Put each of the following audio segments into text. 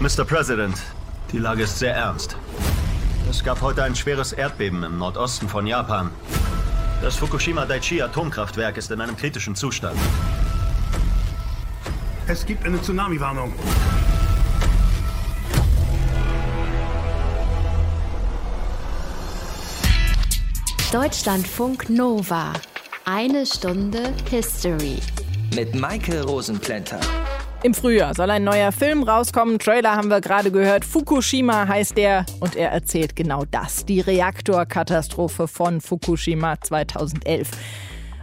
Mr. President, die Lage ist sehr ernst. Es gab heute ein schweres Erdbeben im Nordosten von Japan. Das Fukushima Daiichi Atomkraftwerk ist in einem kritischen Zustand. Es gibt eine Tsunami-Warnung. Deutschlandfunk Nova. Eine Stunde History. Mit Maike Rosenplanter. Im Frühjahr soll ein neuer Film rauskommen. Trailer haben wir gerade gehört. Fukushima heißt der und er erzählt genau das. Die Reaktorkatastrophe von Fukushima 2011.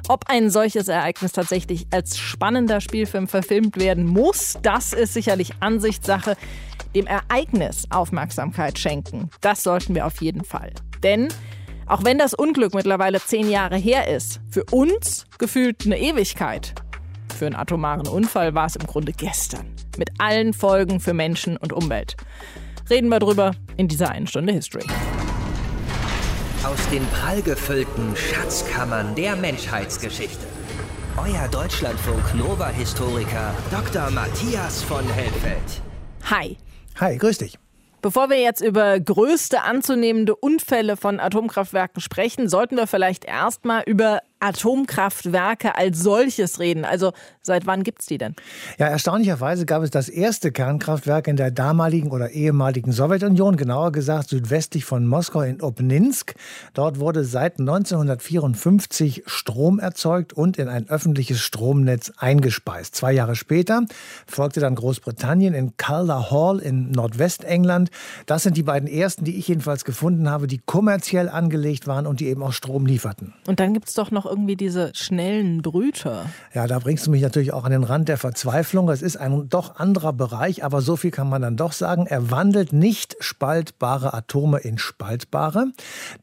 Ob ein solches Ereignis tatsächlich als spannender Spielfilm verfilmt werden muss, das ist sicherlich Ansichtssache. Dem Ereignis Aufmerksamkeit schenken, das sollten wir auf jeden Fall. Denn auch wenn das Unglück mittlerweile zehn Jahre her ist, für uns gefühlt eine Ewigkeit. Für einen atomaren Unfall war es im Grunde gestern. Mit allen Folgen für Menschen und Umwelt. Reden wir drüber in dieser einen Stunde History. Aus den prallgefüllten Schatzkammern der Menschheitsgeschichte. Euer Deutschlandfunk Nova-Historiker Dr. Matthias von Helfeld. Hi. Hi, grüß dich. Bevor wir jetzt über größte anzunehmende Unfälle von Atomkraftwerken sprechen, sollten wir vielleicht erstmal über Atomkraftwerke als solches reden. Also seit wann gibt es die denn? Ja, erstaunlicherweise gab es das erste Kernkraftwerk in der damaligen oder ehemaligen Sowjetunion, genauer gesagt südwestlich von Moskau in Obninsk. Dort wurde seit 1954 Strom erzeugt und in ein öffentliches Stromnetz eingespeist. Zwei Jahre später folgte dann Großbritannien in Calder Hall in Nordwestengland. Das sind die beiden ersten, die ich jedenfalls gefunden habe, die kommerziell angelegt waren und die eben auch Strom lieferten. Und dann gibt es doch noch irgendwie diese schnellen Brüter. Ja, da bringst du mich natürlich auch an den Rand der Verzweiflung. Es ist ein doch anderer Bereich, aber so viel kann man dann doch sagen. Er wandelt nicht spaltbare Atome in spaltbare.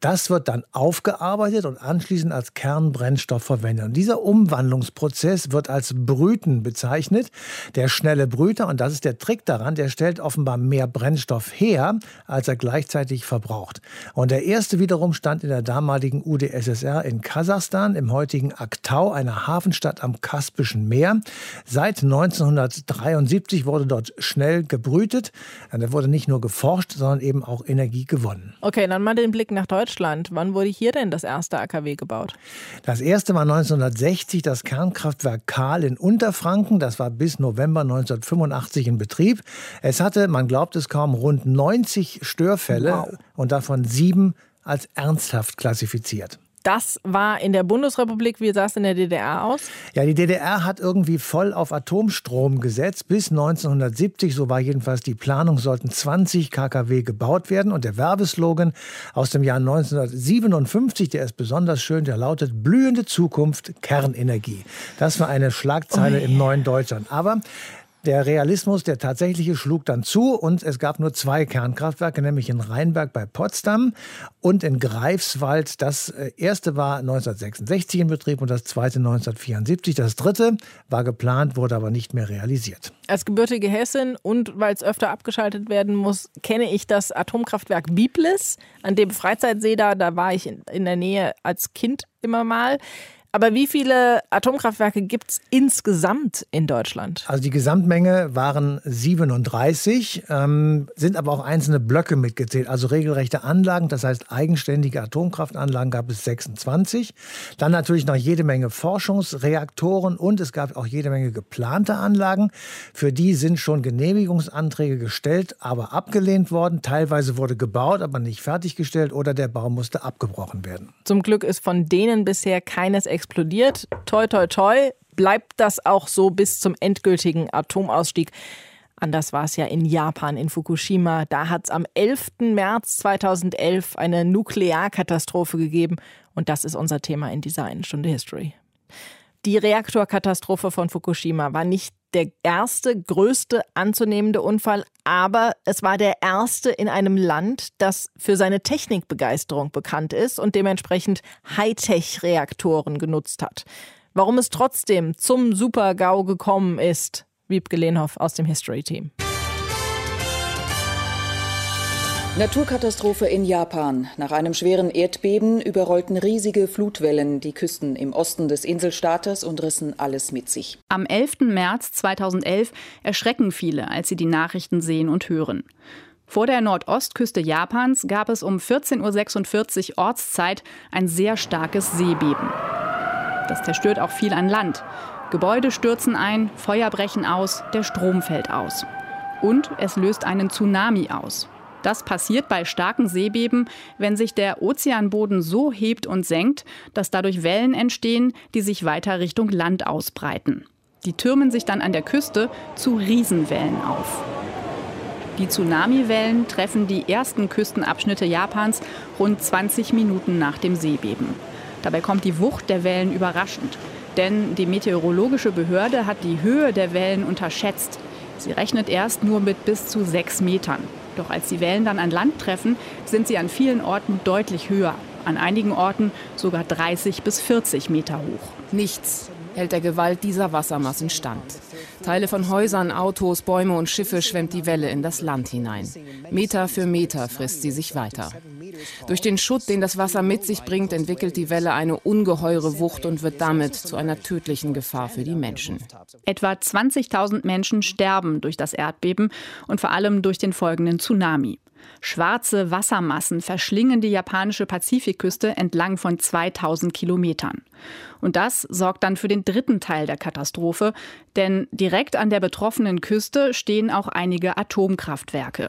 Das wird dann aufgearbeitet und anschließend als Kernbrennstoff verwendet. Und dieser Umwandlungsprozess wird als Brüten bezeichnet. Der schnelle Brüter, und das ist der Trick daran, der stellt offenbar mehr Brennstoff her, als er gleichzeitig verbraucht. Und der erste wiederum stand in der damaligen UdSSR in Kasachstan im heutigen Aktau, einer Hafenstadt am Kaspischen Meer. Seit 1973 wurde dort schnell gebrütet. Da wurde nicht nur geforscht, sondern eben auch Energie gewonnen. Okay, dann mal den Blick nach Deutschland. Wann wurde hier denn das erste AKW gebaut? Das erste war 1960 das Kernkraftwerk Kahl in Unterfranken. Das war bis November 1985 in Betrieb. Es hatte, man glaubt es kaum, rund 90 Störfälle wow. und davon sieben als ernsthaft klassifiziert. Das war in der Bundesrepublik. Wie sah es in der DDR aus? Ja, die DDR hat irgendwie voll auf Atomstrom gesetzt. Bis 1970, so war jedenfalls die Planung, sollten 20 KKW gebaut werden. Und der Werbeslogan aus dem Jahr 1957, der ist besonders schön, der lautet Blühende Zukunft, Kernenergie. Das war eine Schlagzeile oh im neuen Deutschland. Aber der Realismus, der tatsächliche, schlug dann zu und es gab nur zwei Kernkraftwerke, nämlich in Rheinberg bei Potsdam und in Greifswald. Das äh, erste war 1966 in Betrieb und das zweite 1974. Das dritte war geplant, wurde aber nicht mehr realisiert. Als gebürtige Hessin und weil es öfter abgeschaltet werden muss, kenne ich das Atomkraftwerk Biblis, an dem Freizeitsee da, da war ich in, in der Nähe als Kind immer mal. Aber wie viele Atomkraftwerke gibt es insgesamt in Deutschland? Also die Gesamtmenge waren 37, ähm, sind aber auch einzelne Blöcke mitgezählt, also regelrechte Anlagen, das heißt eigenständige Atomkraftanlagen gab es 26. Dann natürlich noch jede Menge Forschungsreaktoren und es gab auch jede Menge geplante Anlagen. Für die sind schon Genehmigungsanträge gestellt, aber abgelehnt worden. Teilweise wurde gebaut, aber nicht fertiggestellt oder der Bau musste abgebrochen werden. Zum Glück ist von denen bisher keines explodiert. Toi, toi, toi. Bleibt das auch so bis zum endgültigen Atomausstieg? Anders war es ja in Japan, in Fukushima. Da hat es am 11. März 2011 eine Nuklearkatastrophe gegeben. Und das ist unser Thema in dieser einen Stunde History. Die Reaktorkatastrophe von Fukushima war nicht der erste, größte anzunehmende Unfall, aber es war der erste in einem Land, das für seine Technikbegeisterung bekannt ist und dementsprechend Hightech-Reaktoren genutzt hat. Warum es trotzdem zum Super-GAU gekommen ist, Wiebke Lehnhoff aus dem History-Team. Naturkatastrophe in Japan. Nach einem schweren Erdbeben überrollten riesige Flutwellen die Küsten im Osten des Inselstaates und rissen alles mit sich. Am 11. März 2011 erschrecken viele, als sie die Nachrichten sehen und hören. Vor der Nordostküste Japans gab es um 14.46 Uhr Ortszeit ein sehr starkes Seebeben. Das zerstört auch viel an Land. Gebäude stürzen ein, Feuer brechen aus, der Strom fällt aus. Und es löst einen Tsunami aus. Das passiert bei starken Seebeben, wenn sich der Ozeanboden so hebt und senkt, dass dadurch Wellen entstehen, die sich weiter Richtung Land ausbreiten. Die türmen sich dann an der Küste zu Riesenwellen auf. Die Tsunamiwellen treffen die ersten Küstenabschnitte Japans rund 20 Minuten nach dem Seebeben. Dabei kommt die Wucht der Wellen überraschend. Denn die meteorologische Behörde hat die Höhe der Wellen unterschätzt. Sie rechnet erst nur mit bis zu sechs Metern. Doch als die Wellen dann an Land treffen, sind sie an vielen Orten deutlich höher. An einigen Orten sogar 30 bis 40 Meter hoch. Nichts hält der Gewalt dieser Wassermassen stand. Teile von Häusern, Autos, Bäume und Schiffe schwemmt die Welle in das Land hinein. Meter für Meter frisst sie sich weiter. Durch den Schutt, den das Wasser mit sich bringt, entwickelt die Welle eine ungeheure Wucht und wird damit zu einer tödlichen Gefahr für die Menschen. Etwa 20.000 Menschen sterben durch das Erdbeben und vor allem durch den folgenden Tsunami. Schwarze Wassermassen verschlingen die japanische Pazifikküste entlang von 2000 Kilometern. Und das sorgt dann für den dritten Teil der Katastrophe, denn direkt an der betroffenen Küste stehen auch einige Atomkraftwerke.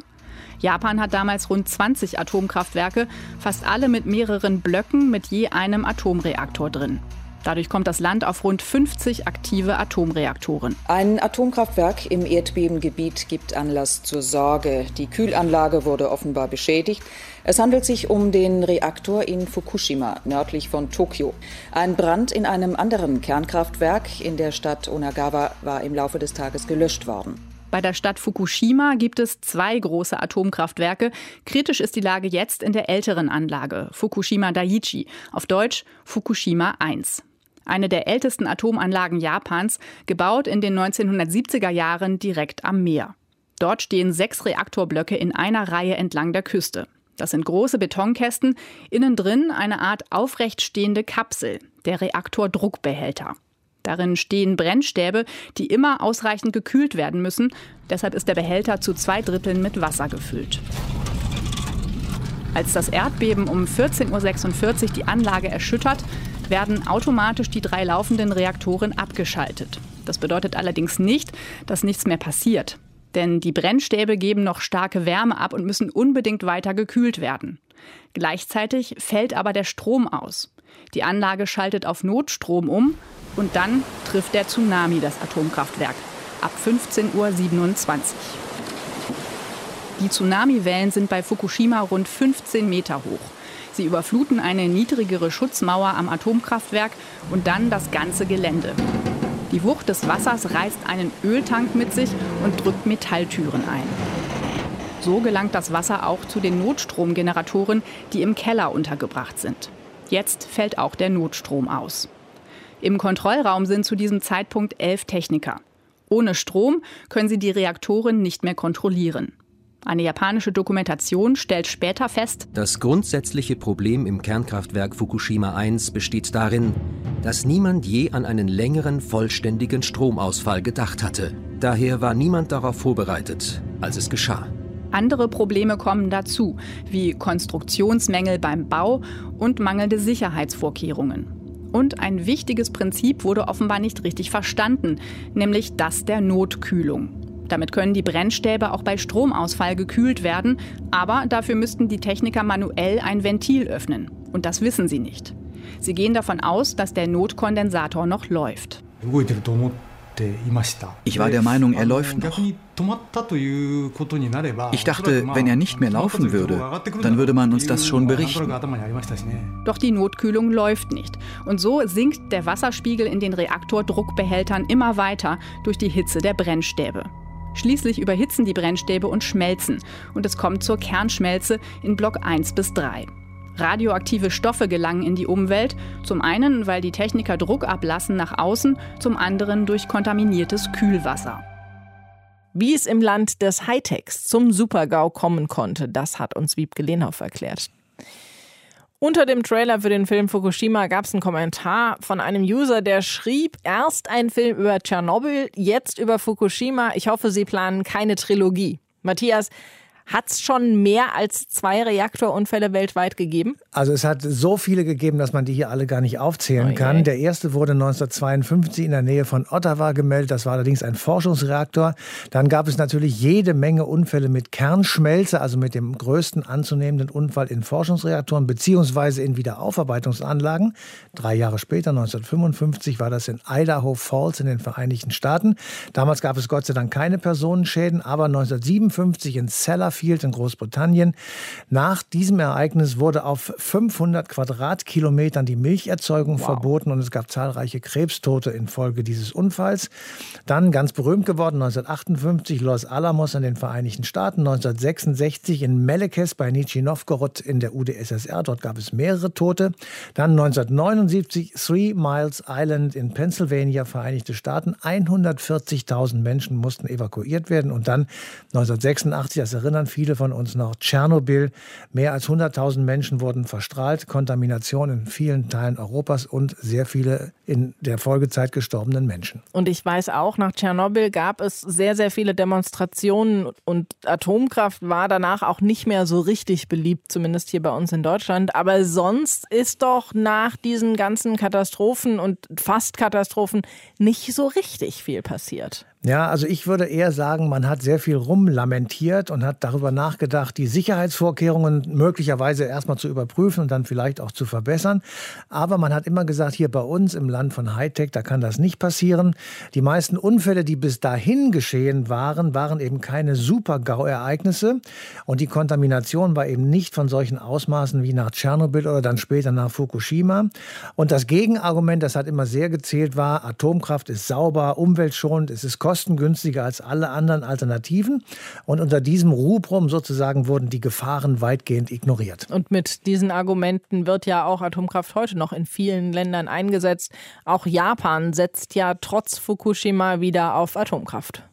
Japan hat damals rund 20 Atomkraftwerke, fast alle mit mehreren Blöcken mit je einem Atomreaktor drin. Dadurch kommt das Land auf rund 50 aktive Atomreaktoren. Ein Atomkraftwerk im Erdbebengebiet gibt Anlass zur Sorge. Die Kühlanlage wurde offenbar beschädigt. Es handelt sich um den Reaktor in Fukushima, nördlich von Tokio. Ein Brand in einem anderen Kernkraftwerk in der Stadt Onagawa war im Laufe des Tages gelöscht worden. Bei der Stadt Fukushima gibt es zwei große Atomkraftwerke. Kritisch ist die Lage jetzt in der älteren Anlage, Fukushima Daiichi, auf Deutsch Fukushima 1. Eine der ältesten Atomanlagen Japans, gebaut in den 1970er Jahren direkt am Meer. Dort stehen sechs Reaktorblöcke in einer Reihe entlang der Küste. Das sind große Betonkästen, innen drin eine Art aufrecht stehende Kapsel, der Reaktordruckbehälter. Darin stehen Brennstäbe, die immer ausreichend gekühlt werden müssen. Deshalb ist der Behälter zu zwei Dritteln mit Wasser gefüllt. Als das Erdbeben um 14.46 Uhr die Anlage erschüttert, werden automatisch die drei laufenden Reaktoren abgeschaltet. Das bedeutet allerdings nicht, dass nichts mehr passiert. Denn die Brennstäbe geben noch starke Wärme ab und müssen unbedingt weiter gekühlt werden. Gleichzeitig fällt aber der Strom aus. Die Anlage schaltet auf Notstrom um und dann trifft der Tsunami das Atomkraftwerk ab 15.27 Uhr. Die Tsunamiwellen sind bei Fukushima rund 15 Meter hoch. Sie überfluten eine niedrigere Schutzmauer am Atomkraftwerk und dann das ganze Gelände. Die Wucht des Wassers reißt einen Öltank mit sich und drückt Metalltüren ein. So gelangt das Wasser auch zu den Notstromgeneratoren, die im Keller untergebracht sind. Jetzt fällt auch der Notstrom aus. Im Kontrollraum sind zu diesem Zeitpunkt elf Techniker. Ohne Strom können sie die Reaktoren nicht mehr kontrollieren. Eine japanische Dokumentation stellt später fest, das grundsätzliche Problem im Kernkraftwerk Fukushima 1 besteht darin, dass niemand je an einen längeren vollständigen Stromausfall gedacht hatte. Daher war niemand darauf vorbereitet, als es geschah. Andere Probleme kommen dazu, wie Konstruktionsmängel beim Bau und mangelnde Sicherheitsvorkehrungen. Und ein wichtiges Prinzip wurde offenbar nicht richtig verstanden, nämlich das der Notkühlung. Damit können die Brennstäbe auch bei Stromausfall gekühlt werden, aber dafür müssten die Techniker manuell ein Ventil öffnen. Und das wissen sie nicht. Sie gehen davon aus, dass der Notkondensator noch läuft. Ich war der Meinung, er läuft noch. Ich dachte, wenn er nicht mehr laufen würde, dann würde man uns das schon berichten. Doch die Notkühlung läuft nicht. Und so sinkt der Wasserspiegel in den Reaktordruckbehältern immer weiter durch die Hitze der Brennstäbe. Schließlich überhitzen die Brennstäbe und schmelzen. Und es kommt zur Kernschmelze in Block 1 bis 3. Radioaktive Stoffe gelangen in die Umwelt, zum einen, weil die Techniker Druck ablassen nach außen, zum anderen durch kontaminiertes Kühlwasser. Wie es im Land des Hightechs zum Supergau kommen konnte, das hat uns Wiebke Lehnhoff erklärt. Unter dem Trailer für den Film Fukushima gab es einen Kommentar von einem User, der schrieb, erst ein Film über Tschernobyl, jetzt über Fukushima. Ich hoffe, Sie planen keine Trilogie. Matthias, hat es schon mehr als zwei Reaktorunfälle weltweit gegeben? Also es hat so viele gegeben, dass man die hier alle gar nicht aufzählen oh kann. Der erste wurde 1952 in der Nähe von Ottawa gemeldet. Das war allerdings ein Forschungsreaktor. Dann gab es natürlich jede Menge Unfälle mit Kernschmelze, also mit dem größten anzunehmenden Unfall in Forschungsreaktoren beziehungsweise in Wiederaufarbeitungsanlagen. Drei Jahre später, 1955, war das in Idaho Falls in den Vereinigten Staaten. Damals gab es Gott sei Dank keine Personenschäden, aber 1957 in Sellafield Sellafield in Großbritannien. Nach diesem Ereignis wurde auf 500 Quadratkilometern die Milcherzeugung wow. verboten und es gab zahlreiche Krebstote infolge dieses Unfalls. Dann ganz berühmt geworden 1958 Los Alamos in den Vereinigten Staaten, 1966 in Melekes bei Nizhny Novgorod in der UdSSR, dort gab es mehrere Tote. Dann 1979 Three Miles Island in Pennsylvania, Vereinigte Staaten, 140.000 Menschen mussten evakuiert werden und dann 1986, das erinnern erinnern viele von uns noch Tschernobyl. Mehr als 100.000 Menschen wurden verstrahlt, Kontamination in vielen Teilen Europas und sehr viele in der Folgezeit gestorbenen Menschen. Und ich weiß auch, nach Tschernobyl gab es sehr, sehr viele Demonstrationen und Atomkraft war danach auch nicht mehr so richtig beliebt, zumindest hier bei uns in Deutschland. Aber sonst ist doch nach diesen ganzen Katastrophen und fast Katastrophen nicht so richtig viel passiert. Ja, also ich würde eher sagen, man hat sehr viel rumlamentiert und hat darüber nachgedacht, die Sicherheitsvorkehrungen möglicherweise erstmal zu überprüfen und dann vielleicht auch zu verbessern. Aber man hat immer gesagt, hier bei uns im Land von Hightech, da kann das nicht passieren. Die meisten Unfälle, die bis dahin geschehen waren, waren eben keine Super-GAU-Ereignisse. Und die Kontamination war eben nicht von solchen Ausmaßen wie nach Tschernobyl oder dann später nach Fukushima. Und das Gegenargument, das hat immer sehr gezählt, war, Atomkraft ist sauber, umweltschonend, es ist kostenlos kostengünstiger als alle anderen Alternativen. Und unter diesem Rubrum sozusagen wurden die Gefahren weitgehend ignoriert. Und mit diesen Argumenten wird ja auch Atomkraft heute noch in vielen Ländern eingesetzt. Auch Japan setzt ja trotz Fukushima wieder auf Atomkraft.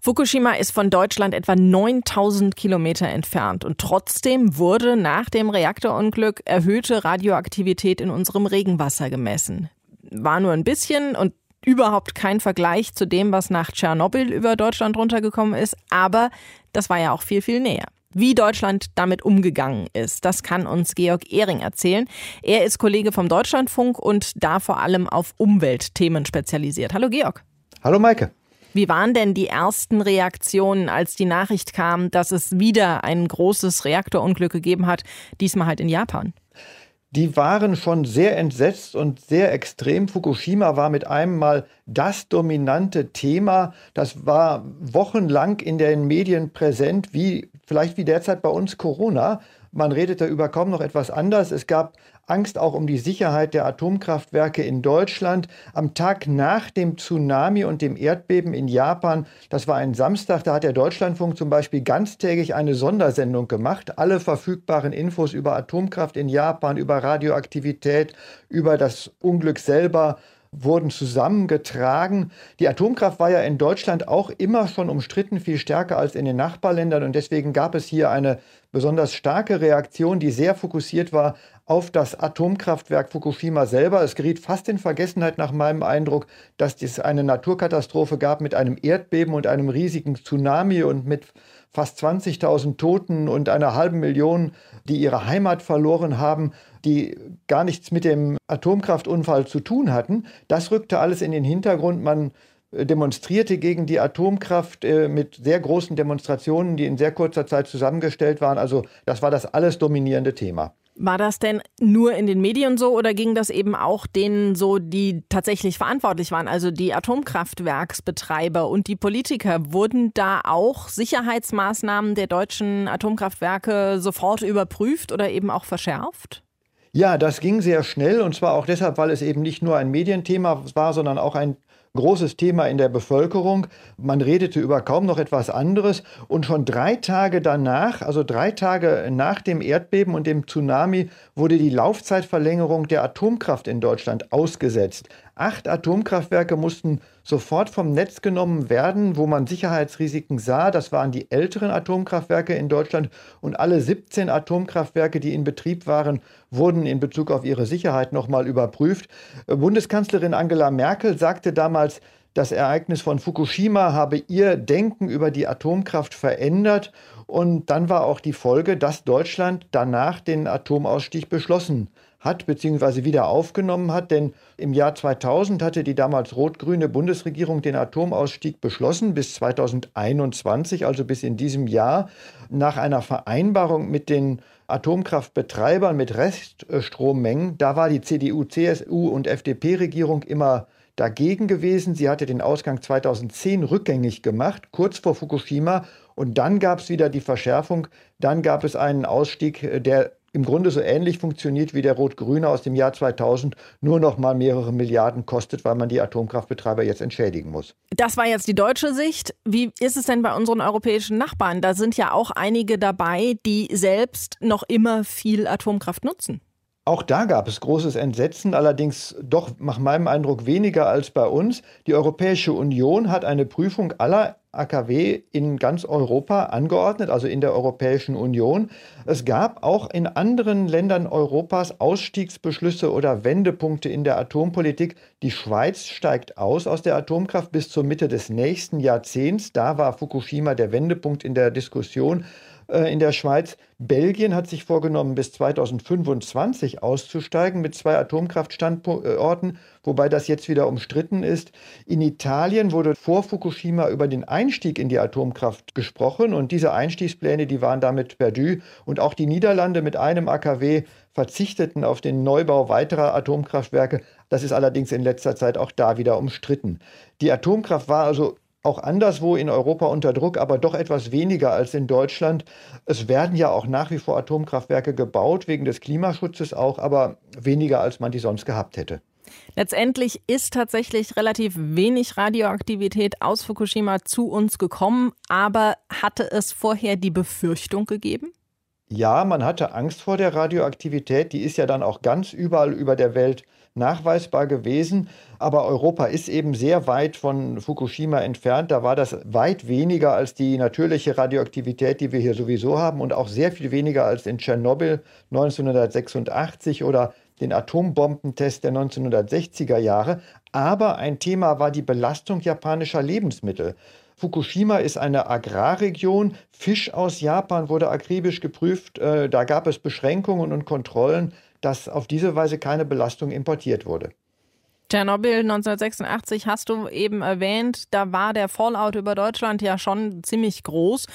Fukushima ist von Deutschland etwa 9000 Kilometer entfernt und trotzdem wurde nach dem Reaktorunglück erhöhte Radioaktivität in unserem Regenwasser gemessen. War nur ein bisschen und überhaupt kein Vergleich zu dem, was nach Tschernobyl über Deutschland runtergekommen ist, aber das war ja auch viel, viel näher. Wie Deutschland damit umgegangen ist, das kann uns Georg Ehring erzählen. Er ist Kollege vom Deutschlandfunk und da vor allem auf Umweltthemen spezialisiert. Hallo Georg. Hallo Maike. Wie waren denn die ersten Reaktionen, als die Nachricht kam, dass es wieder ein großes Reaktorunglück gegeben hat, diesmal halt in Japan? Die waren schon sehr entsetzt und sehr extrem. Fukushima war mit einem Mal das dominante Thema. Das war wochenlang in den Medien präsent, wie vielleicht wie derzeit bei uns Corona. Man redete über kaum noch etwas anders. Es gab Angst auch um die Sicherheit der Atomkraftwerke in Deutschland. Am Tag nach dem Tsunami und dem Erdbeben in Japan, das war ein Samstag, da hat der Deutschlandfunk zum Beispiel ganztägig eine Sondersendung gemacht. Alle verfügbaren Infos über Atomkraft in Japan, über Radioaktivität, über das Unglück selber wurden zusammengetragen. Die Atomkraft war ja in Deutschland auch immer schon umstritten, viel stärker als in den Nachbarländern. Und deswegen gab es hier eine besonders starke Reaktion, die sehr fokussiert war auf das Atomkraftwerk Fukushima selber. Es geriet fast in Vergessenheit nach meinem Eindruck, dass es eine Naturkatastrophe gab mit einem Erdbeben und einem riesigen Tsunami und mit fast 20.000 Toten und einer halben Million, die ihre Heimat verloren haben, die gar nichts mit dem Atomkraftunfall zu tun hatten. Das rückte alles in den Hintergrund. Man äh, demonstrierte gegen die Atomkraft äh, mit sehr großen Demonstrationen, die in sehr kurzer Zeit zusammengestellt waren. Also das war das alles dominierende Thema. War das denn nur in den Medien so oder ging das eben auch denen so, die tatsächlich verantwortlich waren, also die Atomkraftwerksbetreiber und die Politiker? Wurden da auch Sicherheitsmaßnahmen der deutschen Atomkraftwerke sofort überprüft oder eben auch verschärft? Ja, das ging sehr schnell und zwar auch deshalb, weil es eben nicht nur ein Medienthema war, sondern auch ein großes Thema in der Bevölkerung. Man redete über kaum noch etwas anderes. Und schon drei Tage danach, also drei Tage nach dem Erdbeben und dem Tsunami, wurde die Laufzeitverlängerung der Atomkraft in Deutschland ausgesetzt. Acht Atomkraftwerke mussten sofort vom Netz genommen werden, wo man Sicherheitsrisiken sah. Das waren die älteren Atomkraftwerke in Deutschland und alle 17 Atomkraftwerke, die in Betrieb waren, wurden in Bezug auf ihre Sicherheit nochmal überprüft. Bundeskanzlerin Angela Merkel sagte damals, das Ereignis von Fukushima habe ihr Denken über die Atomkraft verändert. Und dann war auch die Folge, dass Deutschland danach den Atomausstieg beschlossen hat bzw. wieder aufgenommen hat. Denn im Jahr 2000 hatte die damals rot-grüne Bundesregierung den Atomausstieg beschlossen bis 2021, also bis in diesem Jahr, nach einer Vereinbarung mit den Atomkraftbetreibern mit Reststrommengen. Da war die CDU, CSU und FDP-Regierung immer dagegen gewesen. Sie hatte den Ausgang 2010 rückgängig gemacht, kurz vor Fukushima. Und dann gab es wieder die Verschärfung. Dann gab es einen Ausstieg, äh, der im Grunde so ähnlich funktioniert wie der Rot-Grüne aus dem Jahr 2000, nur noch mal mehrere Milliarden kostet, weil man die Atomkraftbetreiber jetzt entschädigen muss. Das war jetzt die deutsche Sicht. Wie ist es denn bei unseren europäischen Nachbarn? Da sind ja auch einige dabei, die selbst noch immer viel Atomkraft nutzen. Auch da gab es großes Entsetzen, allerdings doch nach meinem Eindruck weniger als bei uns. Die Europäische Union hat eine Prüfung aller AKW in ganz Europa angeordnet, also in der Europäischen Union. Es gab auch in anderen Ländern Europas Ausstiegsbeschlüsse oder Wendepunkte in der Atompolitik. Die Schweiz steigt aus aus der Atomkraft bis zur Mitte des nächsten Jahrzehnts. Da war Fukushima der Wendepunkt in der Diskussion. Äh, in der Schweiz. Belgien hat sich vorgenommen, bis 2025 auszusteigen mit zwei Atomkraftstandorten, wobei das jetzt wieder umstritten ist. In Italien wurde vor Fukushima über den Einstieg in die Atomkraft gesprochen und diese Einstiegspläne, die waren damit perdu. Und auch die Niederlande mit einem AKW verzichteten auf den Neubau weiterer Atomkraftwerke. Das ist allerdings in letzter Zeit auch da wieder umstritten. Die Atomkraft war also auch anderswo in Europa unter Druck, aber doch etwas weniger als in Deutschland. Es werden ja auch nach wie vor Atomkraftwerke gebaut, wegen des Klimaschutzes auch, aber weniger als man die sonst gehabt hätte. Letztendlich ist tatsächlich relativ wenig Radioaktivität aus Fukushima zu uns gekommen, aber hatte es vorher die Befürchtung gegeben? Ja, man hatte Angst vor der Radioaktivität, die ist ja dann auch ganz überall über der Welt nachweisbar gewesen. Aber Europa ist eben sehr weit von Fukushima entfernt. Da war das weit weniger als die natürliche Radioaktivität, die wir hier sowieso haben und auch sehr viel weniger als in Tschernobyl 1986 oder den Atombombentest der 1960er Jahre. Aber ein Thema war die Belastung japanischer Lebensmittel. Fukushima ist eine Agrarregion. Fisch aus Japan wurde akribisch geprüft. Äh, da gab es Beschränkungen und Kontrollen dass auf diese Weise keine Belastung importiert wurde. Tschernobyl 1986 hast du eben erwähnt, da war der Fallout über Deutschland ja schon ziemlich groß.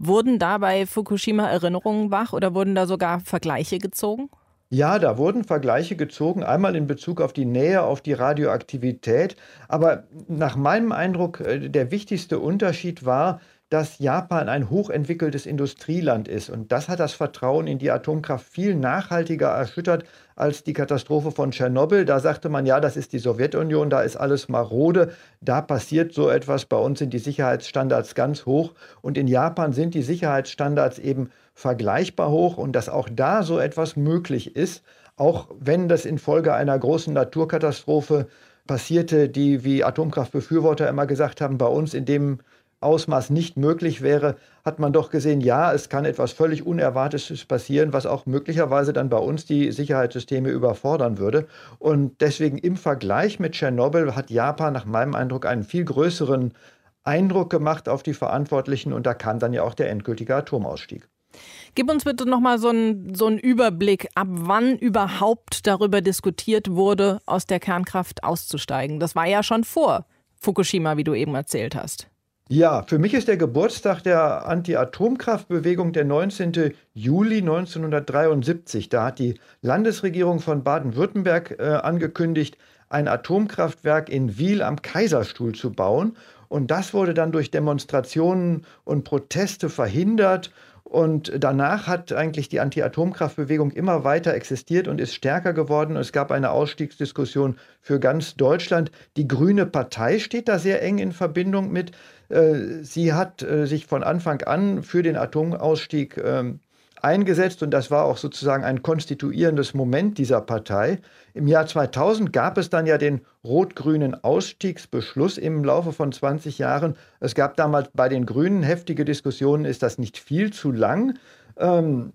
Wurden da bei Fukushima Erinnerungen wach oder wurden da sogar Vergleiche gezogen? Ja, da wurden Vergleiche gezogen, einmal in Bezug auf die Nähe, auf die Radioaktivität. Aber nach meinem Eindruck, äh, der wichtigste Unterschied war, dass Japan ein hochentwickeltes Industrieland ist. Und das hat das Vertrauen in die Atomkraft viel nachhaltiger erschüttert als die Katastrophe von Tschernobyl. Da sagte man, ja, das ist die Sowjetunion, da ist alles marode, da passiert so etwas, bei uns sind die Sicherheitsstandards ganz hoch. Und in Japan sind die Sicherheitsstandards eben vergleichbar hoch und dass auch da so etwas möglich ist, auch wenn das infolge einer großen Naturkatastrophe passierte, die, wie Atomkraftbefürworter immer gesagt haben, bei uns in dem Ausmaß nicht möglich wäre, hat man doch gesehen, ja, es kann etwas völlig Unerwartetes passieren, was auch möglicherweise dann bei uns die Sicherheitssysteme überfordern würde. Und deswegen im Vergleich mit Tschernobyl hat Japan nach meinem Eindruck einen viel größeren Eindruck gemacht auf die Verantwortlichen und da kam dann ja auch der endgültige Atomausstieg. Gib uns bitte nochmal so einen so Überblick, ab wann überhaupt darüber diskutiert wurde, aus der Kernkraft auszusteigen. Das war ja schon vor Fukushima, wie du eben erzählt hast. Ja, für mich ist der Geburtstag der Anti-Atomkraftbewegung der 19. Juli 1973. Da hat die Landesregierung von Baden-Württemberg äh, angekündigt, ein Atomkraftwerk in Wiel am Kaiserstuhl zu bauen. Und das wurde dann durch Demonstrationen und Proteste verhindert. Und danach hat eigentlich die Anti-Atomkraftbewegung immer weiter existiert und ist stärker geworden. Es gab eine Ausstiegsdiskussion für ganz Deutschland. Die Grüne Partei steht da sehr eng in Verbindung mit. Äh, sie hat äh, sich von Anfang an für den Atomausstieg ähm, eingesetzt und das war auch sozusagen ein konstituierendes Moment dieser Partei. Im Jahr 2000 gab es dann ja den rot-grünen Ausstiegsbeschluss im Laufe von 20 Jahren. Es gab damals bei den Grünen heftige Diskussionen, ist das nicht viel zu lang? Ähm,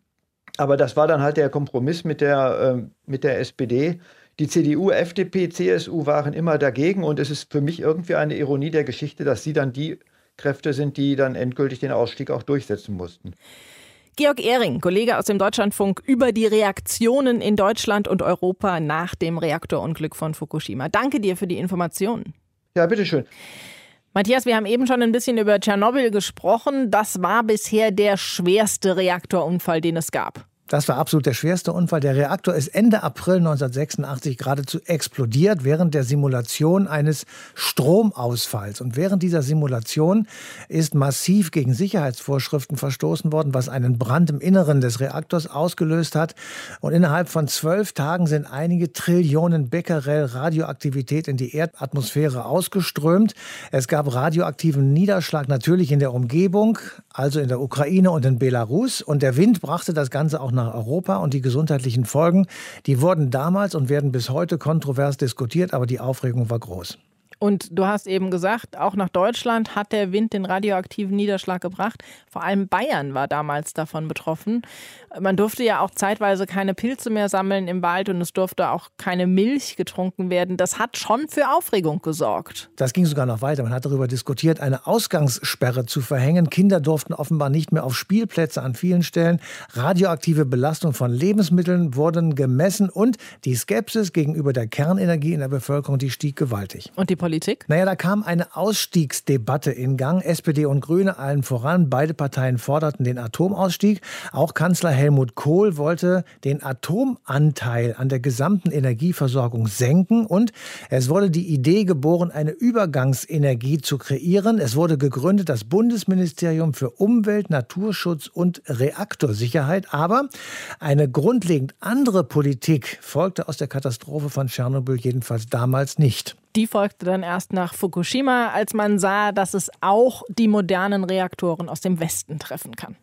aber das war dann halt der Kompromiss mit der, äh, mit der SPD. Die CDU, FDP, CSU waren immer dagegen und es ist für mich irgendwie eine Ironie der Geschichte, dass sie dann die Kräfte sind, die dann endgültig den Ausstieg auch durchsetzen mussten. Georg Ehring, Kollege aus dem Deutschlandfunk, über die Reaktionen in Deutschland und Europa nach dem Reaktorunglück von Fukushima. Danke dir für die Informationen. Ja, bitteschön. Matthias, wir haben eben schon ein bisschen über Tschernobyl gesprochen. Das war bisher der schwerste Reaktorunfall, den es gab. Das war absolut der schwerste Unfall. Der Reaktor ist Ende April 1986 geradezu explodiert während der Simulation eines Stromausfalls. Und während dieser Simulation ist massiv gegen Sicherheitsvorschriften verstoßen worden, was einen Brand im Inneren des Reaktors ausgelöst hat. Und innerhalb von zwölf Tagen sind einige Trillionen Becquerel Radioaktivität in die Erdatmosphäre ausgeströmt. Es gab radioaktiven Niederschlag natürlich in der Umgebung, also in der Ukraine und in Belarus. Und der Wind brachte das Ganze auch nach Europa und die gesundheitlichen Folgen, die wurden damals und werden bis heute kontrovers diskutiert, aber die Aufregung war groß. Und du hast eben gesagt, auch nach Deutschland hat der Wind den radioaktiven Niederschlag gebracht. Vor allem Bayern war damals davon betroffen. Man durfte ja auch zeitweise keine Pilze mehr sammeln im Wald und es durfte auch keine Milch getrunken werden. Das hat schon für Aufregung gesorgt. Das ging sogar noch weiter. Man hat darüber diskutiert, eine Ausgangssperre zu verhängen. Kinder durften offenbar nicht mehr auf Spielplätze an vielen Stellen. Radioaktive Belastung von Lebensmitteln wurden gemessen und die Skepsis gegenüber der Kernenergie in der Bevölkerung, die stieg gewaltig. Und die Politik? Naja, da kam eine Ausstiegsdebatte in Gang. SPD und Grüne allen voran. Beide Parteien forderten den Atomausstieg. Auch Kanzler Helmut Kohl wollte den Atomanteil an der gesamten Energieversorgung senken. Und es wurde die Idee geboren, eine Übergangsenergie zu kreieren. Es wurde gegründet das Bundesministerium für Umwelt, Naturschutz und Reaktorsicherheit. Aber eine grundlegend andere Politik folgte aus der Katastrophe von Tschernobyl jedenfalls damals nicht. Die folgte dann erst nach Fukushima, als man sah, dass es auch die modernen Reaktoren aus dem Westen treffen kann.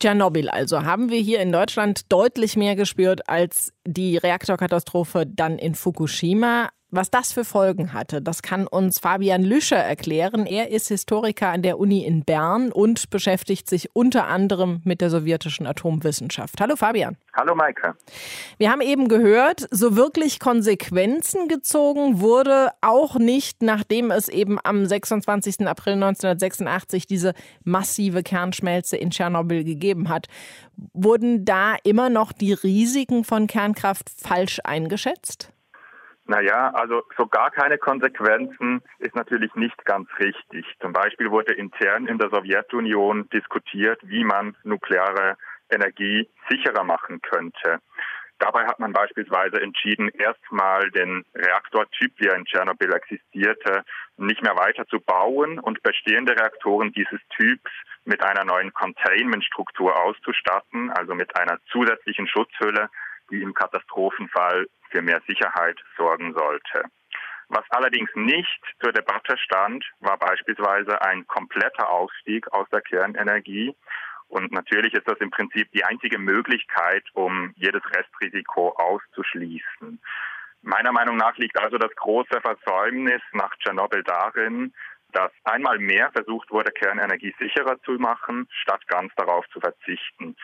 Tschernobyl also haben wir hier in Deutschland deutlich mehr gespürt als die Reaktorkatastrophe dann in Fukushima. Was das für Folgen hatte, das kann uns Fabian Lüscher erklären. Er ist Historiker an der Uni in Bern und beschäftigt sich unter anderem mit der sowjetischen Atomwissenschaft. Hallo Fabian. Hallo Maike. Wir haben eben gehört, so wirklich Konsequenzen gezogen wurde auch nicht, nachdem es eben am 26. April 1986 diese massive Kernschmelze in Tschernobyl gegeben hat. Wurden da immer noch die Risiken von Kernkraft falsch eingeschätzt? Naja, also so gar keine Konsequenzen ist natürlich nicht ganz richtig. Zum Beispiel wurde intern in der Sowjetunion diskutiert, wie man nukleare Energie sicherer machen könnte. Dabei hat man beispielsweise entschieden, erstmal den Reaktortyp, wie er in Tschernobyl existierte, nicht mehr weiter zu bauen und bestehende Reaktoren dieses Typs mit einer neuen Containmentstruktur auszustatten, also mit einer zusätzlichen Schutzhülle, die im Katastrophenfall für mehr Sicherheit sorgen sollte. Was allerdings nicht zur Debatte stand, war beispielsweise ein kompletter Ausstieg aus der Kernenergie. Und natürlich ist das im Prinzip die einzige Möglichkeit, um jedes Restrisiko auszuschließen. Meiner Meinung nach liegt also das große Versäumnis nach Tschernobyl darin, dass einmal mehr versucht wurde, Kernenergie sicherer zu machen, statt ganz darauf zu verzichten.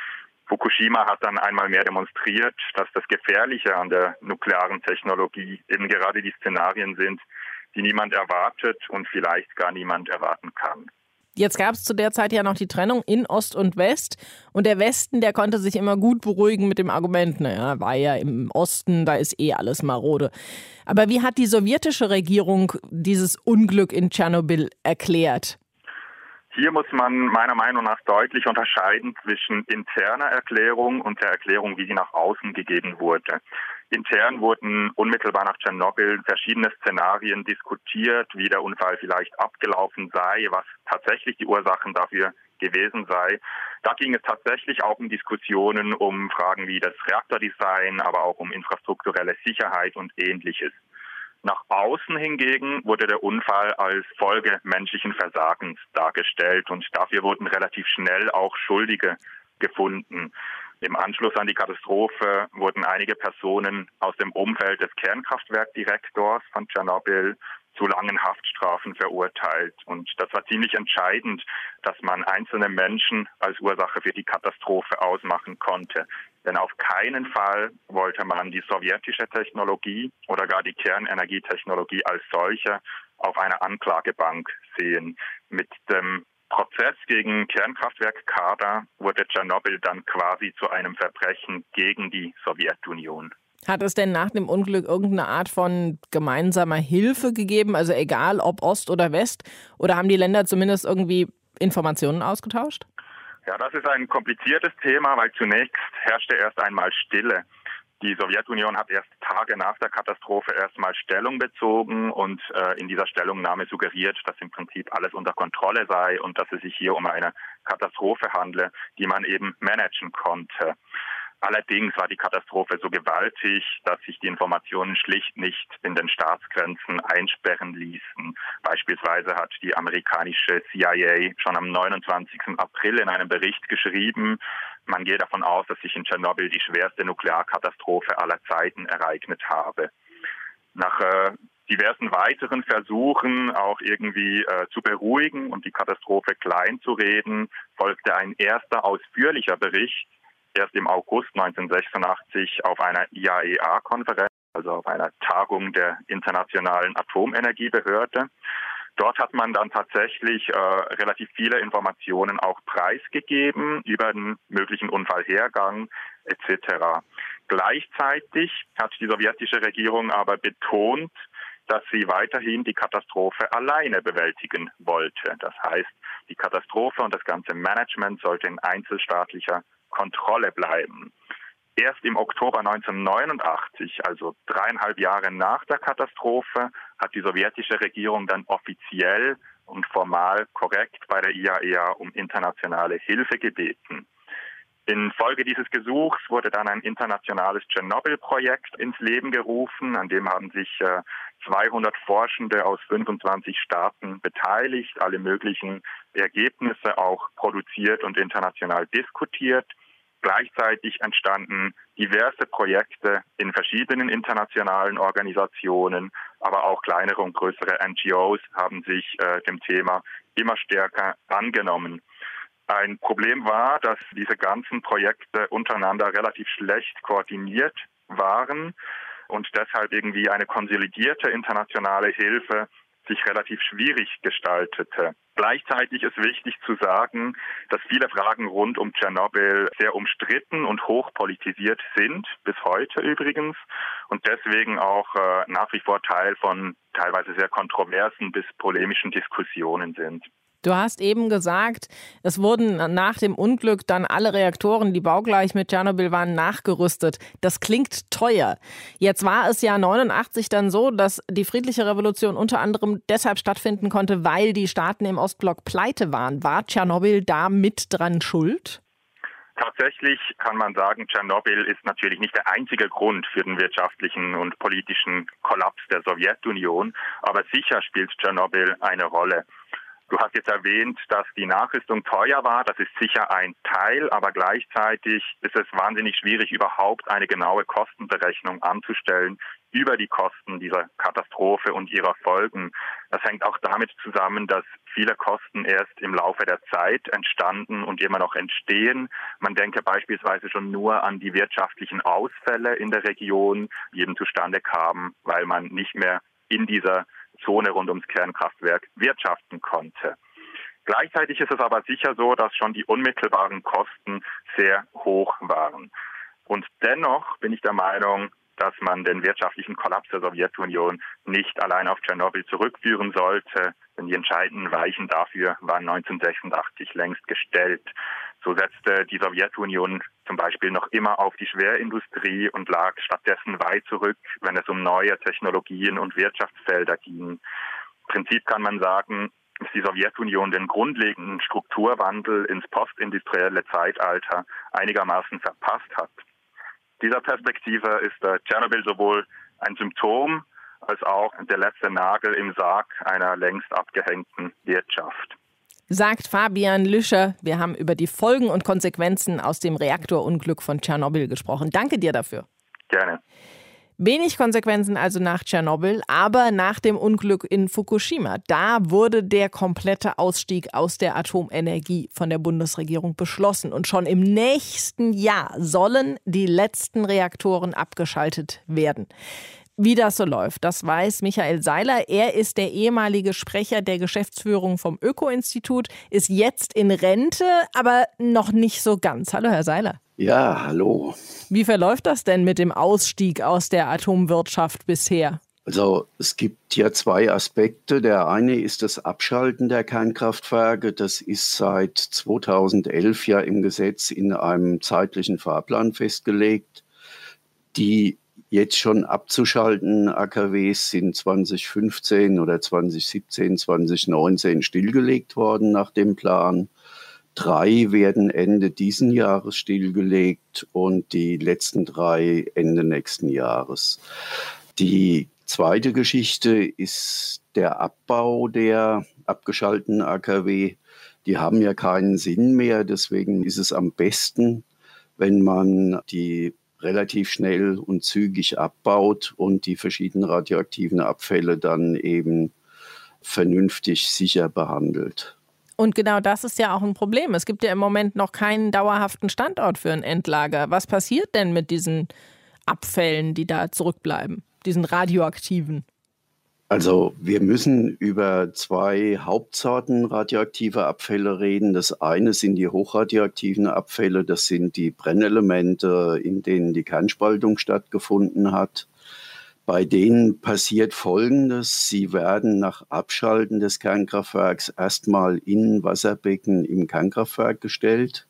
Fukushima hat dann einmal mehr demonstriert, dass das Gefährliche an der nuklearen Technologie eben gerade die Szenarien sind, die niemand erwartet und vielleicht gar niemand erwarten kann. Jetzt gab es zu der Zeit ja noch die Trennung in Ost und West. Und der Westen, der konnte sich immer gut beruhigen mit dem Argument, naja, war ja im Osten, da ist eh alles marode. Aber wie hat die sowjetische Regierung dieses Unglück in Tschernobyl erklärt? Hier muss man meiner Meinung nach deutlich unterscheiden zwischen interner Erklärung und der Erklärung, wie sie nach außen gegeben wurde. Intern wurden unmittelbar nach Tschernobyl verschiedene Szenarien diskutiert, wie der Unfall vielleicht abgelaufen sei, was tatsächlich die Ursachen dafür gewesen sei. Da ging es tatsächlich auch um Diskussionen um Fragen wie das Reaktordesign, aber auch um infrastrukturelle Sicherheit und ähnliches. Nach außen hingegen wurde der Unfall als Folge menschlichen Versagens dargestellt und dafür wurden relativ schnell auch Schuldige gefunden. Im Anschluss an die Katastrophe wurden einige Personen aus dem Umfeld des Kernkraftwerkdirektors von Tschernobyl zu langen Haftstrafen verurteilt. Und das war ziemlich entscheidend, dass man einzelne Menschen als Ursache für die Katastrophe ausmachen konnte. Denn auf keinen Fall wollte man die sowjetische Technologie oder gar die Kernenergietechnologie als solche auf einer Anklagebank sehen. Mit dem Prozess gegen Kernkraftwerk wurde Tschernobyl dann quasi zu einem Verbrechen gegen die Sowjetunion. Hat es denn nach dem Unglück irgendeine Art von gemeinsamer Hilfe gegeben? Also egal ob Ost oder West? Oder haben die Länder zumindest irgendwie Informationen ausgetauscht? Ja, das ist ein kompliziertes Thema, weil zunächst herrschte erst einmal Stille. Die Sowjetunion hat erst Tage nach der Katastrophe erstmal Stellung bezogen und äh, in dieser Stellungnahme suggeriert, dass im Prinzip alles unter Kontrolle sei und dass es sich hier um eine Katastrophe handle, die man eben managen konnte. Allerdings war die Katastrophe so gewaltig, dass sich die Informationen schlicht nicht in den Staatsgrenzen einsperren ließen. Beispielsweise hat die amerikanische CIA schon am 29. April in einem Bericht geschrieben, man gehe davon aus, dass sich in Tschernobyl die schwerste Nuklearkatastrophe aller Zeiten ereignet habe. Nach äh, diversen weiteren Versuchen, auch irgendwie äh, zu beruhigen und die Katastrophe klein zu reden, folgte ein erster ausführlicher Bericht erst im August 1986 auf einer IAEA-Konferenz, also auf einer Tagung der Internationalen Atomenergiebehörde. Dort hat man dann tatsächlich äh, relativ viele Informationen auch preisgegeben über den möglichen Unfallhergang etc. Gleichzeitig hat die sowjetische Regierung aber betont, dass sie weiterhin die Katastrophe alleine bewältigen wollte. Das heißt, die Katastrophe und das ganze Management sollte in einzelstaatlicher Kontrolle bleiben. Erst im Oktober 1989, also dreieinhalb Jahre nach der Katastrophe, hat die sowjetische Regierung dann offiziell und formal korrekt bei der IAEA um internationale Hilfe gebeten. Infolge dieses Gesuchs wurde dann ein internationales Tschernobyl-Projekt ins Leben gerufen, an dem haben sich 200 äh, Forschende aus 25 Staaten beteiligt, alle möglichen Ergebnisse auch produziert und international diskutiert. Gleichzeitig entstanden diverse Projekte in verschiedenen internationalen Organisationen, aber auch kleinere und größere NGOs haben sich äh, dem Thema immer stärker angenommen. Ein Problem war, dass diese ganzen Projekte untereinander relativ schlecht koordiniert waren und deshalb irgendwie eine konsolidierte internationale Hilfe sich relativ schwierig gestaltete. Gleichzeitig ist wichtig zu sagen, dass viele Fragen rund um Tschernobyl sehr umstritten und hochpolitisiert sind, bis heute übrigens, und deswegen auch äh, nach wie vor Teil von teilweise sehr kontroversen bis polemischen Diskussionen sind. Du hast eben gesagt, es wurden nach dem Unglück dann alle Reaktoren, die baugleich mit Tschernobyl waren, nachgerüstet. Das klingt teuer. Jetzt war es ja 89 dann so, dass die friedliche Revolution unter anderem deshalb stattfinden konnte, weil die Staaten im Ostblock pleite waren. War Tschernobyl da mit dran schuld? Tatsächlich kann man sagen, Tschernobyl ist natürlich nicht der einzige Grund für den wirtschaftlichen und politischen Kollaps der Sowjetunion, aber sicher spielt Tschernobyl eine Rolle. Du hast jetzt erwähnt, dass die Nachrüstung teuer war. Das ist sicher ein Teil, aber gleichzeitig ist es wahnsinnig schwierig, überhaupt eine genaue Kostenberechnung anzustellen über die Kosten dieser Katastrophe und ihrer Folgen. Das hängt auch damit zusammen, dass viele Kosten erst im Laufe der Zeit entstanden und immer noch entstehen. Man denke beispielsweise schon nur an die wirtschaftlichen Ausfälle in der Region, die eben zustande kamen, weil man nicht mehr in dieser Zone rund ums Kernkraftwerk wirtschaften konnte. Gleichzeitig ist es aber sicher so, dass schon die unmittelbaren Kosten sehr hoch waren. Und dennoch bin ich der Meinung, dass man den wirtschaftlichen Kollaps der Sowjetunion nicht allein auf Tschernobyl zurückführen sollte, denn die entscheidenden Weichen dafür waren 1986 längst gestellt. So setzte die Sowjetunion zum Beispiel noch immer auf die Schwerindustrie und lag stattdessen weit zurück, wenn es um neue Technologien und Wirtschaftsfelder ging. Im Prinzip kann man sagen, dass die Sowjetunion den grundlegenden Strukturwandel ins postindustrielle Zeitalter einigermaßen verpasst hat. Dieser Perspektive ist äh, Tschernobyl sowohl ein Symptom als auch der letzte Nagel im Sarg einer längst abgehängten Wirtschaft. Sagt Fabian Lüscher. Wir haben über die Folgen und Konsequenzen aus dem Reaktorunglück von Tschernobyl gesprochen. Danke dir dafür. Gerne. Wenig Konsequenzen also nach Tschernobyl, aber nach dem Unglück in Fukushima. Da wurde der komplette Ausstieg aus der Atomenergie von der Bundesregierung beschlossen. Und schon im nächsten Jahr sollen die letzten Reaktoren abgeschaltet werden. Wie das so läuft, das weiß Michael Seiler. Er ist der ehemalige Sprecher der Geschäftsführung vom Öko-Institut, ist jetzt in Rente, aber noch nicht so ganz. Hallo, Herr Seiler. Ja, hallo. Wie verläuft das denn mit dem Ausstieg aus der Atomwirtschaft bisher? Also es gibt hier zwei Aspekte. Der eine ist das Abschalten der Kernkraftwerke. Das ist seit 2011 ja im Gesetz in einem zeitlichen Fahrplan festgelegt. Die jetzt schon abzuschalten AKWs sind 2015 oder 2017, 2019 stillgelegt worden nach dem Plan. Drei werden Ende diesen Jahres stillgelegt und die letzten drei Ende nächsten Jahres. Die zweite Geschichte ist der Abbau der abgeschalteten AKW. Die haben ja keinen Sinn mehr, deswegen ist es am besten, wenn man die relativ schnell und zügig abbaut und die verschiedenen radioaktiven Abfälle dann eben vernünftig sicher behandelt. Und genau das ist ja auch ein Problem. Es gibt ja im Moment noch keinen dauerhaften Standort für ein Endlager. Was passiert denn mit diesen Abfällen, die da zurückbleiben, diesen radioaktiven? Also wir müssen über zwei Hauptsorten radioaktiver Abfälle reden. Das eine sind die hochradioaktiven Abfälle, das sind die Brennelemente, in denen die Kernspaltung stattgefunden hat. Bei denen passiert Folgendes. Sie werden nach Abschalten des Kernkraftwerks erstmal in Wasserbecken im Kernkraftwerk gestellt.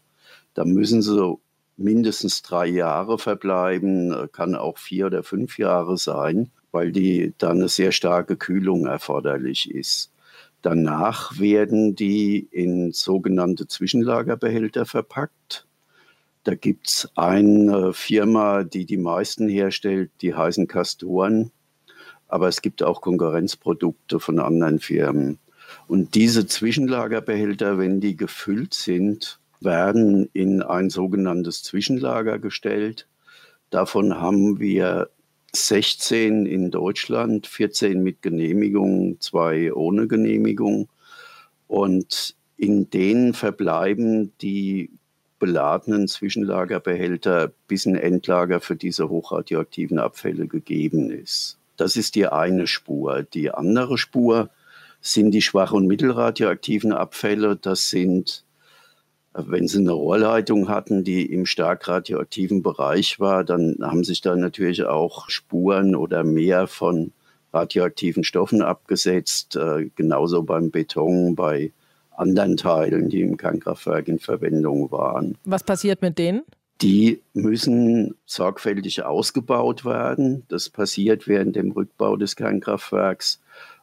Da müssen sie mindestens drei Jahre verbleiben, kann auch vier oder fünf Jahre sein, weil die da eine sehr starke Kühlung erforderlich ist. Danach werden die in sogenannte Zwischenlagerbehälter verpackt. Da gibt es eine Firma, die die meisten herstellt, die heißen Castoren. Aber es gibt auch Konkurrenzprodukte von anderen Firmen. Und diese Zwischenlagerbehälter, wenn die gefüllt sind, werden in ein sogenanntes Zwischenlager gestellt. Davon haben wir 16 in Deutschland, 14 mit Genehmigung, zwei ohne Genehmigung. Und in denen verbleiben die beladenen Zwischenlagerbehälter bis ein Endlager für diese hochradioaktiven Abfälle gegeben ist. Das ist die eine Spur. Die andere Spur sind die schwach- und mittelradioaktiven Abfälle. Das sind, wenn Sie eine Rohrleitung hatten, die im stark radioaktiven Bereich war, dann haben sich da natürlich auch Spuren oder mehr von radioaktiven Stoffen abgesetzt. Äh, genauso beim Beton, bei anderen Teilen, die im Kernkraftwerk in Verwendung waren. Was passiert mit denen? Die müssen sorgfältig ausgebaut werden. Das passiert während dem Rückbau des Kernkraftwerks.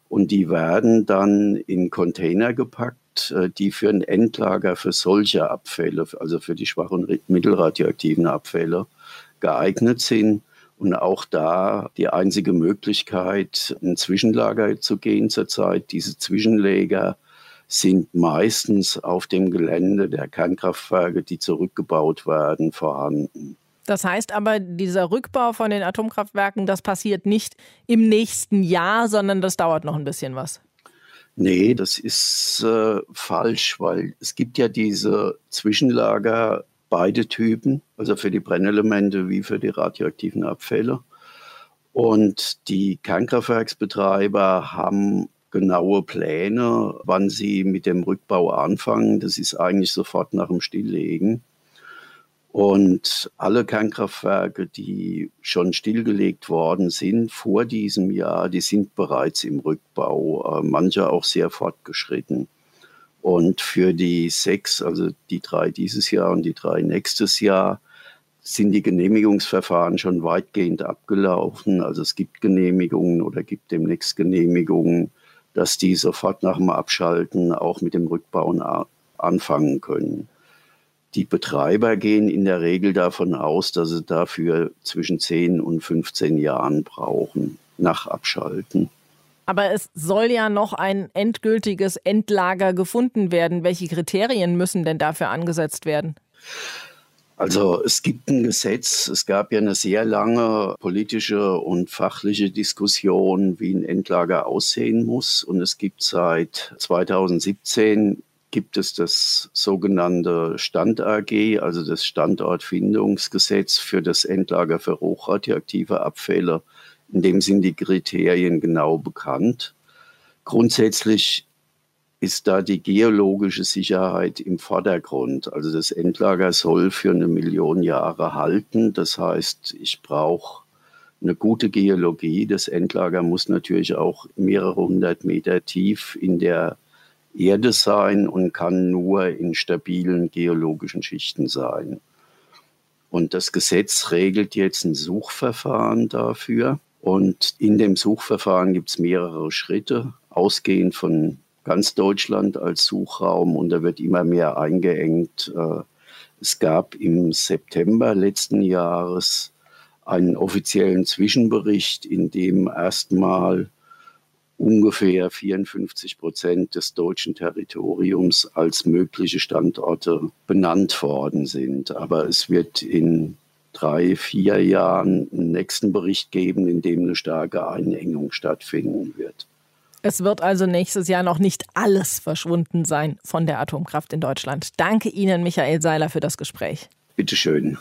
Und die werden dann in Container gepackt, äh, die für ein Endlager für solche Abfälle, also für die schwachen mittelradioaktiven Abfälle, geeignet sind. Und auch da die einzige Möglichkeit, ein Zwischenlager zu gehen zurzeit. Diese Zwischenlager sind meistens auf dem Gelände der Kernkraftwerke, die zurückgebaut werden, vorhanden. Das heißt aber, dieser Rückbau von den Atomkraftwerken, das passiert nicht im nächsten Jahr, sondern das dauert noch ein bisschen was. Nee, das ist äh, falsch, weil es gibt ja diese Zwischenlager, beide Typen, also für die Brennelemente wie für die radioaktiven Abfälle. Und die Kernkraftwerksbetreiber haben genaue Pläne, wann sie mit dem Rückbau anfangen. Das ist eigentlich sofort nach dem Stilllegen. Und alle Kernkraftwerke, die schon stillgelegt worden sind vor diesem Jahr, die sind bereits im Rückbau, äh, manche auch sehr fortgeschritten. Und für die sechs, also die drei dieses Jahr und die drei nächstes Jahr, sind die Genehmigungsverfahren schon weitgehend abgelaufen. Also es gibt Genehmigungen oder gibt demnächst Genehmigungen dass die sofort nach dem Abschalten auch mit dem Rückbauen anfangen können. Die Betreiber gehen in der Regel davon aus, dass sie dafür zwischen 10 und 15 Jahren brauchen nach Abschalten. Aber es soll ja noch ein endgültiges Endlager gefunden werden. Welche Kriterien müssen denn dafür angesetzt werden? Also es gibt ein Gesetz, es gab ja eine sehr lange politische und fachliche Diskussion, wie ein Endlager aussehen muss. Und es gibt seit 2017 gibt es das sogenannte Stand AG, also das Standortfindungsgesetz für das Endlager für hochradioaktive Abfälle. In dem sind die Kriterien genau bekannt. Grundsätzlich ist da die geologische Sicherheit im Vordergrund. Also das Endlager soll für eine Million Jahre halten. Das heißt, ich brauche eine gute Geologie. Das Endlager muss natürlich auch mehrere hundert Meter tief in der Erde sein und kann nur in stabilen geologischen Schichten sein. Und das Gesetz regelt jetzt ein Suchverfahren dafür. Und in dem Suchverfahren gibt es mehrere Schritte, ausgehend von ganz Deutschland als Suchraum und da wird immer mehr eingeengt. Äh, es gab im September letzten Jahres einen offiziellen Zwischenbericht, in dem erstmal ungefähr 54 Prozent des deutschen Territoriums als mögliche Standorte benannt worden sind. Aber es wird in drei, vier Jahren einen nächsten Bericht geben, in dem eine starke Einengung stattfinden wird. Es wird also nächstes Jahr noch nicht alles verschwunden sein von der Atomkraft in Deutschland. Danke Ihnen, Michael Seiler, für das Gespräch. Bitte schön.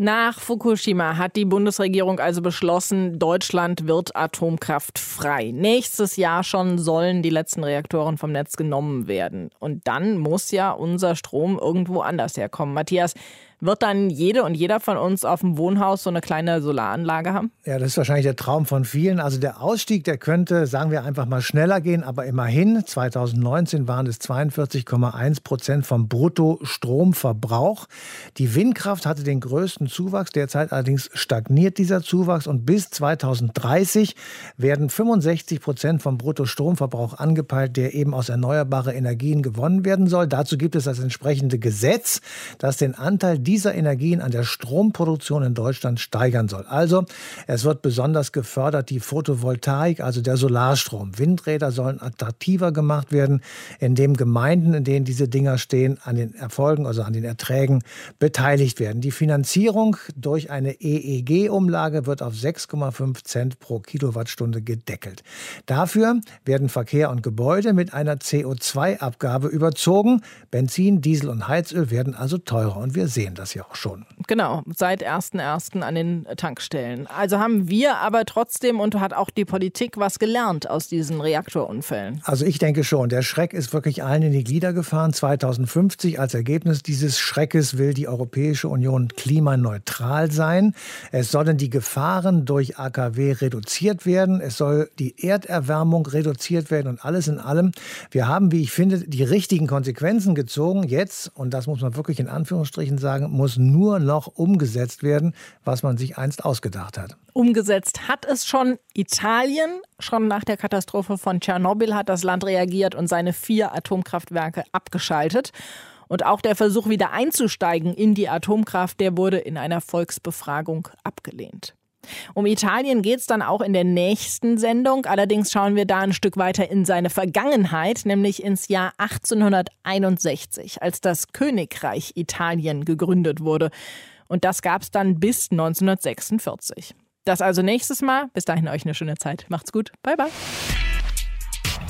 Nach Fukushima hat die Bundesregierung also beschlossen, Deutschland wird atomkraftfrei. Nächstes Jahr schon sollen die letzten Reaktoren vom Netz genommen werden. Und dann muss ja unser Strom irgendwo anders herkommen. Matthias, wird dann jede und jeder von uns auf dem Wohnhaus so eine kleine Solaranlage haben? Ja, das ist wahrscheinlich der Traum von vielen. Also der Ausstieg, der könnte, sagen wir einfach mal, schneller gehen. Aber immerhin, 2019 waren es 42,1 Prozent vom Bruttostromverbrauch. Die Windkraft hatte den größten Zuwachs. Derzeit allerdings stagniert dieser Zuwachs. Und bis 2030 werden 65 Prozent vom Bruttostromverbrauch angepeilt, der eben aus erneuerbaren Energien gewonnen werden soll. Dazu gibt es das entsprechende Gesetz, das den Anteil dieser Energien an der Stromproduktion in Deutschland steigern soll. Also es wird besonders gefördert die Photovoltaik, also der Solarstrom. Windräder sollen attraktiver gemacht werden, indem Gemeinden, in denen diese Dinger stehen, an den Erfolgen, also an den Erträgen beteiligt werden. Die Finanzierung durch eine EEG-Umlage wird auf 6,5 Cent pro Kilowattstunde gedeckelt. Dafür werden Verkehr und Gebäude mit einer CO2-Abgabe überzogen. Benzin, Diesel und Heizöl werden also teurer. Und wir sehen das ja auch schon. Genau, seit 1.1. an den Tankstellen. Also haben wir aber trotzdem und hat auch die Politik was gelernt aus diesen Reaktorunfällen? Also ich denke schon. Der Schreck ist wirklich allen in die Glieder gefahren. 2050 als Ergebnis dieses Schreckes will die Europäische Union klimaneutral sein. Es sollen die Gefahren durch AKW reduziert werden. Es soll die Erderwärmung reduziert werden und alles in allem. Wir haben, wie ich finde, die richtigen Konsequenzen gezogen. Jetzt, und das muss man wirklich in Anführungsstrichen muss nur noch umgesetzt werden, was man sich einst ausgedacht hat. Umgesetzt hat es schon Italien. Schon nach der Katastrophe von Tschernobyl hat das Land reagiert und seine vier Atomkraftwerke abgeschaltet. Und auch der Versuch, wieder einzusteigen in die Atomkraft, der wurde in einer Volksbefragung abgelehnt. Um Italien geht es dann auch in der nächsten Sendung. Allerdings schauen wir da ein Stück weiter in seine Vergangenheit, nämlich ins Jahr 1861, als das Königreich Italien gegründet wurde. Und das gab es dann bis 1946. Das also nächstes Mal. Bis dahin euch eine schöne Zeit. Macht's gut. Bye, bye.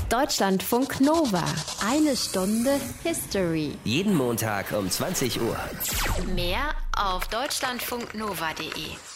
Deutschlandfunk Nova. Eine Stunde History. Jeden Montag um 20 Uhr. Mehr auf deutschlandfunknova.de.